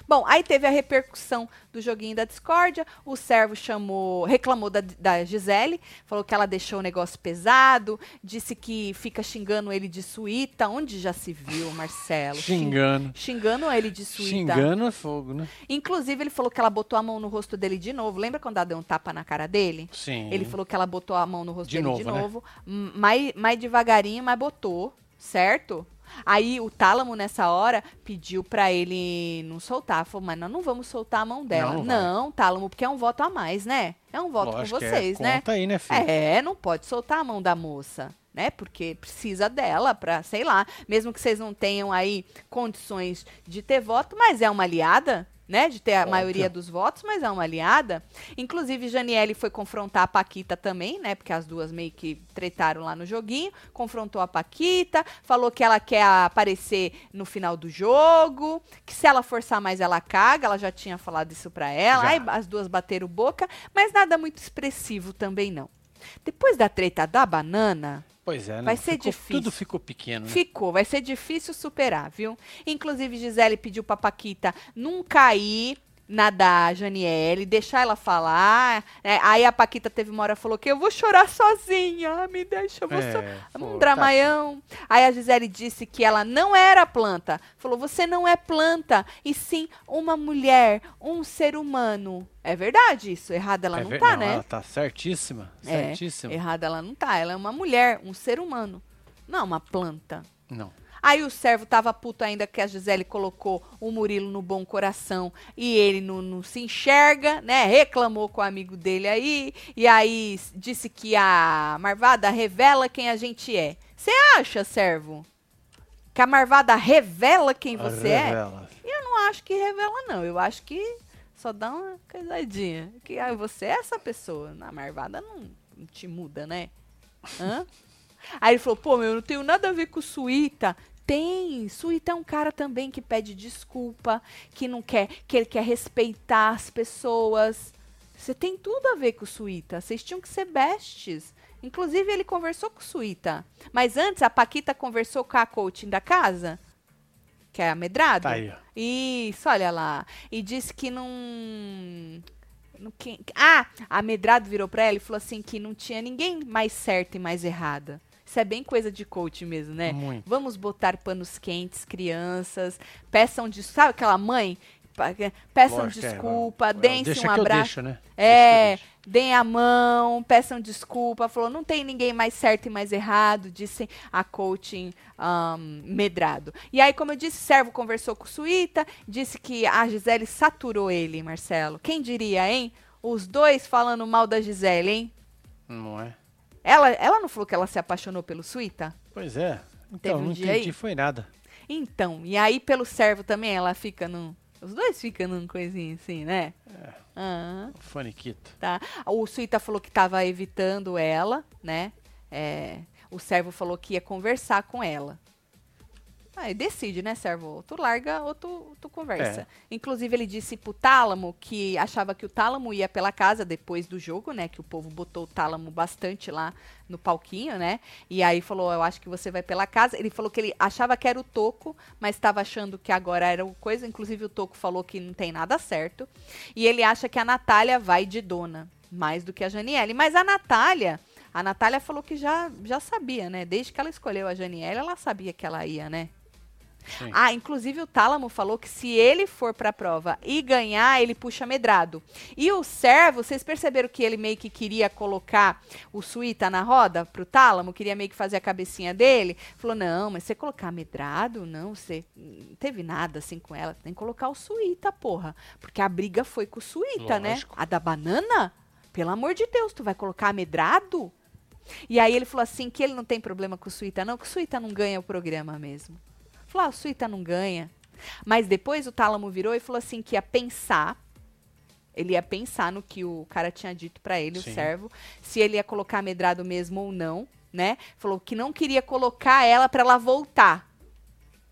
Bom, aí teve a repercussão do joguinho da discórdia. O servo chamou, reclamou da, da Gisele, falou que ela deixou o negócio pesado, disse que fica xingando ele de suíta. Onde já se viu, Marcelo? Xing- Xingando. Xingando ele de suíta. Xingando é fogo, né? Inclusive, ele falou que ela botou a mão no rosto dele de novo. Lembra quando ela deu um tapa na cara dele? Sim. Ele falou que ela botou a mão no rosto De dele de novo, né? novo. M- Mais, mais devagarinho, mas botou, certo? Aí o Tálamo, nessa hora, pediu pra ele não soltar. Falou, mas nós não vamos soltar a mão dela. Não, Não. Tálamo, porque é um voto a mais, né? É um voto Lógico com é. vocês, né? Conta aí, né, filho? É, não pode soltar a mão da moça, né? Porque precisa dela pra, sei lá, mesmo que vocês não tenham aí condições de ter voto, mas é uma aliada, né? De ter a maioria dos votos, mas é uma aliada. Inclusive, Janiele foi confrontar a Paquita também, né? Porque as duas meio que tretaram lá no joguinho. Confrontou a Paquita, falou que ela quer aparecer no final do jogo, que se ela forçar mais ela caga. Ela já tinha falado isso pra ela. Já. Aí as duas bateram boca, mas nada muito expressivo também não. Depois da treta da banana, Pois é, né? Vai ser Ficou- difícil. Tudo ficou pequeno, né? ficou, vai ser difícil superar, viu? Inclusive, Gisele pediu pra Paquita não cair na da Janiele, deixar ela falar. né? Aí a Paquita teve uma hora e falou que eu vou chorar sozinha, me deixa, eu vou so- É, um pô, dramaião. Aí a Gisele disse que ela não era planta. Falou: você não é planta, e sim uma mulher, um ser humano. É verdade isso. Errada ela É não ver- tá, né? Ela tá certíssima. É, Certíssima. Errada ela não tá. Ela é uma mulher, um ser humano. Não uma planta. Não. Aí o servo tava puto ainda que a Gisele colocou o Murilo no bom coração e ele não, não se enxerga, né? Reclamou com o amigo dele aí. E aí disse que a Marvada revela quem a gente é. Você acha, servo? Que a Marvada revela quem você é? Revela. Eu não acho que revela, não. Eu acho que só dá uma coisadinha. Que ah, você é essa pessoa. Na Marvada não, não te muda, né? Hã? Aí ele falou, pô, meu, eu não tenho nada a ver com Suíta. Tem. Suíta é um cara também que pede desculpa, que não quer, que ele quer respeitar as pessoas. Você tem tudo a ver com o Suíta. Vocês tinham que ser bestes. Inclusive, ele conversou com o Suíta. Mas antes, a Paquita conversou com a coaching da casa, que é a Medrado. Tá aí, ó. Isso, olha lá. E disse que não. não que- ah, a Medrado virou pra ela e falou assim que não tinha ninguém mais certa e mais errada. Isso é bem coisa de coach mesmo, né? Muito. Vamos botar panos quentes, crianças, peçam de. Sabe aquela mãe? peçam Lógico, é, desculpa, é, deem-se deixa um abraço. deixo, né? É, deem a mão, peçam desculpa. Falou, não tem ninguém mais certo e mais errado, disse a coaching ahn, Medrado. E aí, como eu disse, o servo conversou com o Suíta, disse que a Gisele saturou ele, Marcelo. Quem diria, hein? Os dois falando mal da Gisele, hein? Não é? Ela, ela não falou que ela se apaixonou pelo Suíta? Pois é. Então, um não entendi, foi nada. Então, e aí pelo servo também ela fica num. Os dois ficam num coisinho assim, né? Aham. Faniquito. tá? O Suíta falou que estava evitando ela, né? É, o servo falou que ia conversar com ela. Aí decide, né, servo? Ou tu larga ou tu, tu conversa. É. Inclusive, ele disse pro Tálamo que achava que o Tálamo ia pela casa depois do jogo, né? Que o povo botou o Tálamo bastante lá no palquinho, né? E aí falou, eu acho que você vai pela casa. Ele falou que ele achava que era o Toco, mas estava achando que agora era o coisa. Inclusive, o Toco falou que não tem nada certo. E ele acha que a Natália vai de dona, mais do que a Janiele. Mas a Natália, a Natália falou que já, já sabia, né? Desde que ela escolheu a Janiele, ela sabia que ela ia, né? Sim. Ah, inclusive o Tálamo falou que se ele for pra prova e ganhar, ele puxa medrado. E o servo, vocês perceberam que ele meio que queria colocar o Suíta na roda pro Tálamo? Queria meio que fazer a cabecinha dele? Falou, não, mas você colocar medrado, não, você não teve nada assim com ela. Tem que colocar o Suíta, porra. Porque a briga foi com o Suíta, né? Lógico. A da banana? Pelo amor de Deus, tu vai colocar medrado? E aí ele falou assim que ele não tem problema com o Suíta, não, que o Suíta não ganha o programa mesmo. Falou, ah, o Suíta não ganha. Mas depois o Tálamo virou e falou assim que ia pensar. Ele ia pensar no que o cara tinha dito pra ele, Sim. o servo, se ele ia colocar medrado mesmo ou não, né? Falou que não queria colocar ela pra ela voltar.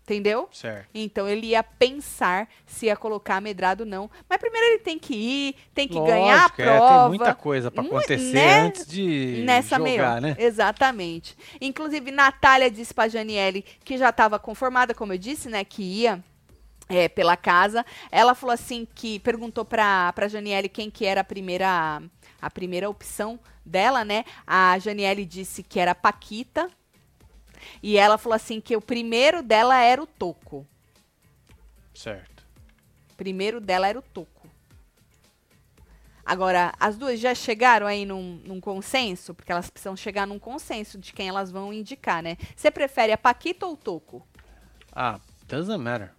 Entendeu? Certo. Então ele ia pensar se ia colocar medrado ou não. Mas primeiro ele tem que ir, tem que Lógico, ganhar a é, prova. tem muita coisa pra Mu- acontecer né? antes de nessa jogar, meio. né? Exatamente. Inclusive, Natália disse pra Janiele que já estava conformada, como eu disse, né? Que ia é, pela casa. Ela falou assim que perguntou pra, pra Janiele quem que era a primeira, a primeira opção dela, né? A Janiele disse que era a Paquita. E ela falou assim que o primeiro dela era o Toco. Certo. primeiro dela era o Toco. Agora, as duas já chegaram aí num, num consenso? Porque elas precisam chegar num consenso de quem elas vão indicar, né? Você prefere a Paquita ou o Toco? Ah, doesn't matter.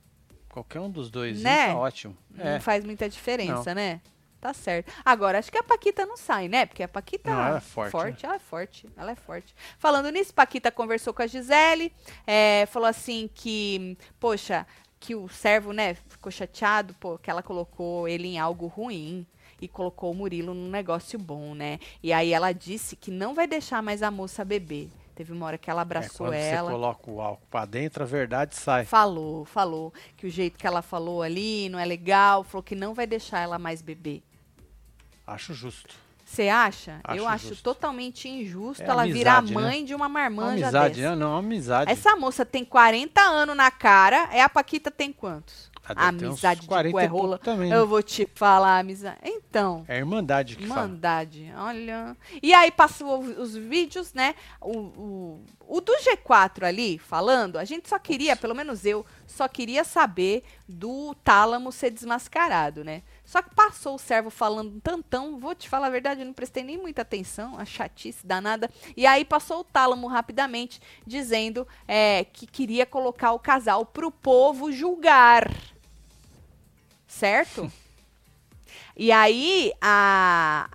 Qualquer um dos dois Né? tá ótimo. É. Não faz muita diferença, né? Tá certo. Agora, acho que a Paquita não sai, né? Porque a Paquita Não, ela é forte, ela é forte, ela é forte. Falando nisso, Paquita conversou com a Gisele, é, falou assim que, poxa, que o servo, né, ficou chateado, pô, que ela colocou ele em algo ruim e colocou o Murilo num negócio bom, né? E aí ela disse que não vai deixar mais a moça beber. Teve uma hora que ela É, abraçou quando ela. você coloca o álcool pra dentro, a verdade sai. Falou, falou que o jeito que ela falou ali não é legal, falou que não vai deixar ela mais beber. Acho justo. Você acha? Acho eu acho justo. totalmente injusto É ela virar amizade, né? mãe de uma marmanja amizade, dessa. né? Não, amizade. Essa moça tem 40 anos na cara, é a Paquita tem quantos? Ah, amizade de 40 e cué pouco rola. também, né? Eu vou te falar, amizade. Então, É a irmandade que fala. Mandade, olha. E aí passou os, os vídeos, né? O, o, o do G4 ali, falando, a gente só queria, pelo menos eu, só queria saber do tálamo ser desmascarado, né? Só que passou o servo falando um tantão, vou te falar a verdade, eu não prestei nem muita atenção, a chatice danada. E aí passou o tálamo rapidamente, dizendo é, que queria colocar o casal pro povo julgar. Certo? E aí, a...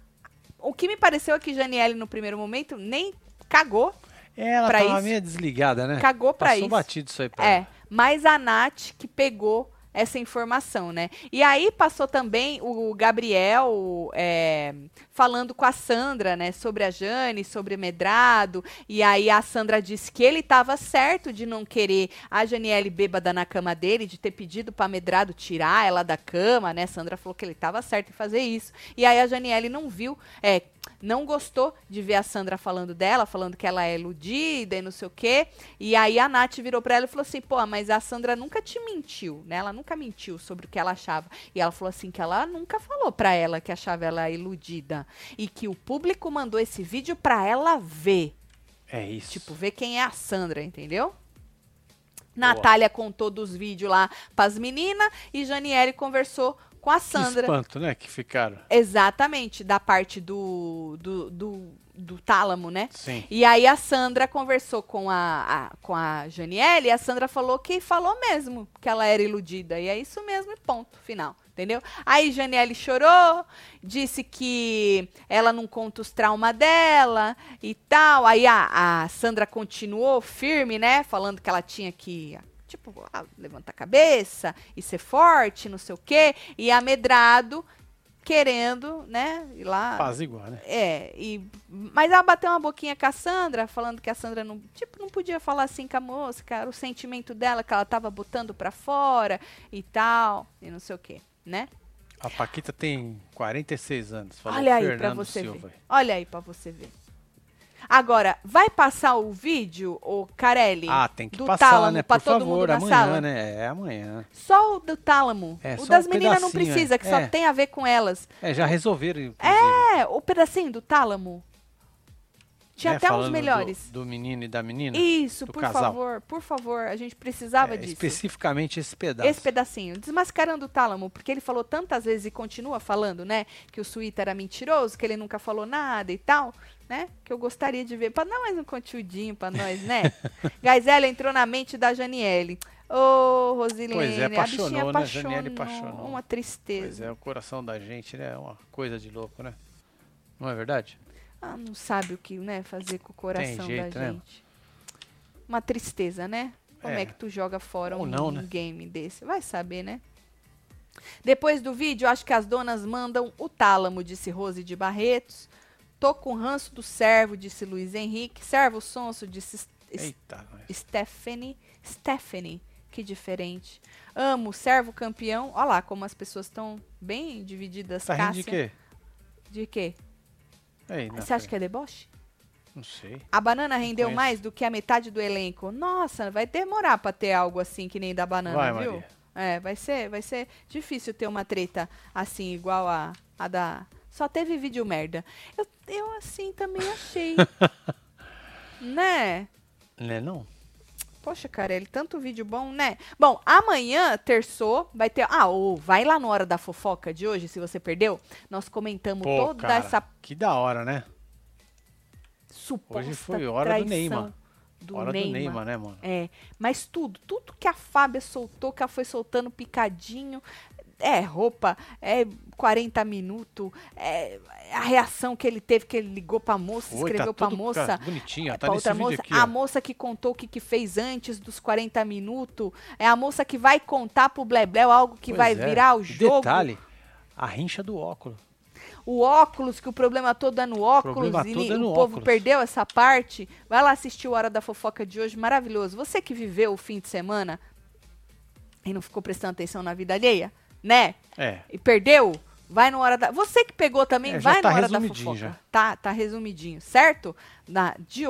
o que me pareceu é que Janiele, no primeiro momento, nem cagou, Ela pra tava isso. meio desligada, né? cagou pra Passou isso. batido isso aí pra É, mas a Nath que pegou essa informação, né? E aí passou também o Gabriel é, falando com a Sandra, né? Sobre a Jane, sobre Medrado. E aí a Sandra disse que ele estava certo de não querer a Janiele bêbada na cama dele, de ter pedido para Medrado tirar ela da cama, né? Sandra falou que ele estava certo em fazer isso. E aí a Janiele não viu, é, não gostou de ver a Sandra falando dela, falando que ela é iludida e não sei o quê. E aí a Nath virou pra ela e falou assim: pô, mas a Sandra nunca te mentiu, né? Ela nunca mentiu sobre o que ela achava. E ela falou assim: que ela nunca falou pra ela que achava ela iludida. E que o público mandou esse vídeo pra ela ver. É isso. Tipo, ver quem é a Sandra, entendeu? Natália contou dos vídeos lá pras meninas e Janiele conversou com a Que Sandra. espanto, né? Que ficaram. Exatamente, da parte do, do, do, do tálamo, né? Sim. E aí a Sandra conversou com a, a- com a Janiele e a Sandra falou que falou mesmo que ela era iludida. E é isso mesmo e ponto, final. Entendeu? Aí Janiele chorou, disse que ela não conta os traumas dela e tal. Aí a, a Sandra continuou firme, né? Falando que ela tinha que, tipo, ah, levantar a cabeça e ser forte, não sei o quê. E amedrado, querendo, né? Ir lá. Faz igual, né? É, e, mas ela bateu uma boquinha com a Sandra, falando que a Sandra não, tipo, não podia falar assim com a moça, cara, o sentimento dela que ela tava botando pra fora e tal, e não sei o quê, né? A Paquita tem 46 anos. Falou Olha aí pra Fernando você Silva. ver. Olha aí pra você ver. Agora, vai passar o vídeo, o Carelli? Ah, tem que do passar, tálamo né? pra Por todo favor, mundo na amanhã, sala? né? É amanhã. Só o do tálamo. É, o das um meninas não pedacinho, precisa, é. que só É. tem a ver com elas. É, já resolveram, inclusive. É, o pedacinho do tálamo. Tinha né? até uns Falando do- melhores. Do, menino e da menina. Isso, por casal. favor, por favor, a gente precisava É, disso. especificamente esse pedaço. Esse pedacinho, desmascarando o tálamo, porque ele falou tantas vezes e continua falando, né, que o Suíta era mentiroso, que ele nunca falou nada e tal, né, que eu gostaria de ver, pra dar mais um conteúdinho pra nós, né? Gaisela entrou na mente da Janiele. Ô, Rosilene, Pois é, a bichinha apaixonou, né? apaixonou, Janiele apaixonou. uma Pois tristeza. é, o coração da gente, né? É uma coisa de louco, né? Não é verdade? Ah, não sabe o que, né, fazer com o coração jeito, da né? gente. Uma tristeza, né? Como é, É. que tu joga fora Ou um, não, né? game desse? Vai saber, né? Depois do vídeo, acho que as donas mandam o tálamo, disse Rose de Barretos. Tô com ranço do servo, disse Luiz Henrique. Servo sonso, disse Eita. Stephanie. Stephanie, que diferente. Amo, servo campeão. Olha lá como as pessoas estão bem divididas. Tá rindo de quê? De quê? Na Você acha que é deboche? Não sei. A banana rendeu conheço. mais do que a metade do elenco. Nossa, vai demorar pra ter algo assim que nem da banana, Vai, viu? Maria. É, vai ser, vai ser difícil ter uma treta assim igual a, a da. Só teve vídeo merda. Eu, eu assim também achei. né? Né, não? Poxa, Carelli, tanto vídeo bom, né? Bom, amanhã, terçou, vai ter. Ah, ô, vai lá no Hora da Fofoca de hoje, se você perdeu. Nós comentamos Pô, toda cara, essa que da hora, né? suposta Hoje foi hora do Neymar. do hora Neymar. do Neymar, né, mano? É, mas tudo, tudo que a Fábia soltou, que ela foi soltando picadinho, é roupa, é 40 minutos, é a reação que ele teve, que ele ligou pra moça, escreveu tá pra moça. cara, bonitinho, ó, tá outra moça, aqui, a ó. moça que contou o que, que fez antes dos 40 minutos, é a moça que vai contar pro Blebleu algo que Pois vai é. virar o E jogo. Detalhe, a rincha do óculos. O óculos, que o problema todo é no óculos, problema e todo ni- é o no povo óculos. perdeu essa parte. Vai lá assistir o Hora da Fofoca de hoje, maravilhoso. Você que viveu o fim de semana e não ficou prestando atenção na vida alheia, né? É. E perdeu, vai no Hora da... Você que pegou também, É, vai tá no Hora da Fofoca. já. Tá, tá resumidinho, certo? Na, de,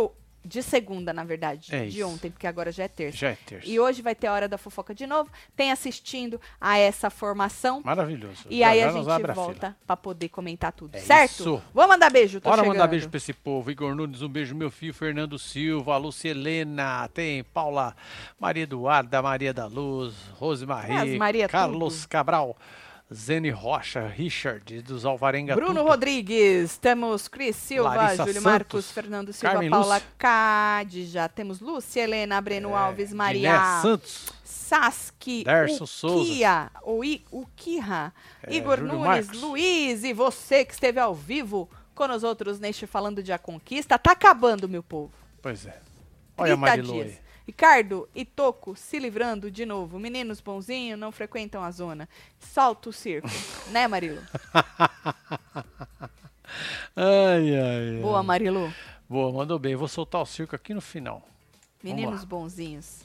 de segunda, na verdade. É de ontem, porque agora já é terça. Já é terça. E hoje vai ter a Hora da Fofoca de novo. Tem assistindo a essa formação. Maravilhoso. E Já aí já a gente volta pra poder comentar tudo, É certo? isso. Vou mandar beijo, tô Bora chegando. mandar beijo pra esse povo. Igor Nunes, um beijo, meu filho. Fernando Silva, Lúcia Helena, tem Paula, Maria Eduarda, Maria da Luz, Rose Marie, as Maria Carlos Cabral, Zene Rocha, Richard, dos Alvarenga Bruno Tudo. Rodrigues, temos Cris Silva, Larissa Júlio Santos, Marcos, Fernando Silva, Carmen Paula Lúcia. Cadja, temos Lúcia Helena, Breno Alves, Diné Maria Santos, Saski, Derson Ukia, o I- Ukiha, É, Igor Júlio Nunes, Marcos. Luiz e você que esteve ao vivo outros neste Falando de A Conquista. Tá acabando, meu povo. Pois é. Olha a 30 Marilu aí. Ricardo e Toco se livrando de novo. Meninos bonzinhos não frequentam a zona. Salto o circo, né, Marilo? ai, ai, ai. Boa, Marilu. Boa, mandou bem. Vou soltar o circo aqui no final. Meninos bonzinhos.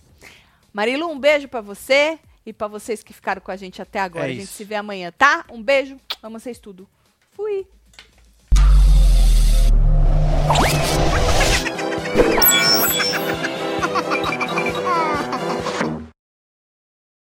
Marilu, um beijo para você e para vocês que ficaram com a gente até agora. É a gente isso. se vê amanhã, tá? Um beijo. Amo vocês tudo. Fui.